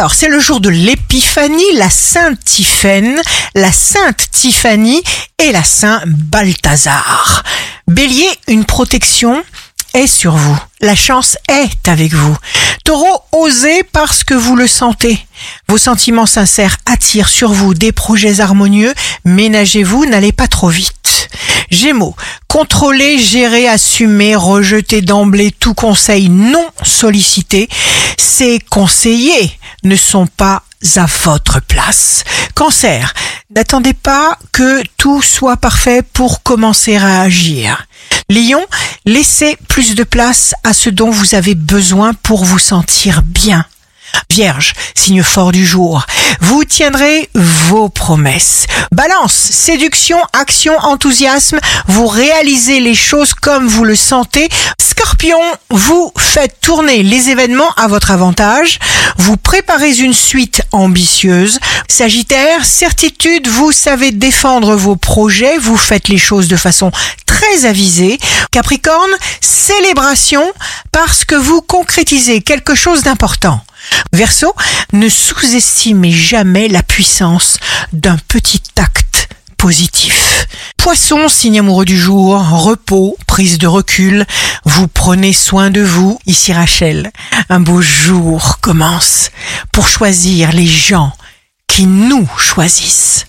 Alors, c'est le jour de l'épiphanie, la Sainte Tiphaine, la Sainte Tiffany et la Saint Balthazar. Bélier, une protection est sur vous. La chance est avec vous. Taureau, osez parce que vous le sentez. Vos sentiments sincères attirent sur vous des projets harmonieux. Ménagez-vous, n'allez pas trop vite. Gémeaux, contrôler, gérer, assumer, rejeter d'emblée tout conseil non sollicité. Ces conseillers ne sont pas à votre place. Cancer, n'attendez pas que tout soit parfait pour commencer à agir. Lion, laissez plus de place à ce dont vous avez besoin pour vous sentir bien. Vierge, signe fort du jour, vous tiendrez vos promesses. Balance, séduction, action, enthousiasme, vous réalisez les choses comme vous le sentez. Scorpion, vous faites tourner les événements à votre avantage, vous préparez une suite ambitieuse. Sagittaire, certitude, vous savez défendre vos projets, vous faites les choses de façon très avisée. Capricorne, célébration parce que vous concrétisez quelque chose d'important. Verseau, ne sous-estimez jamais la puissance d'un petit acte positif. Poisson, signe amoureux du jour, repos, de recul, vous prenez soin de vous. Ici Rachel, un beau jour commence pour choisir les gens qui nous choisissent.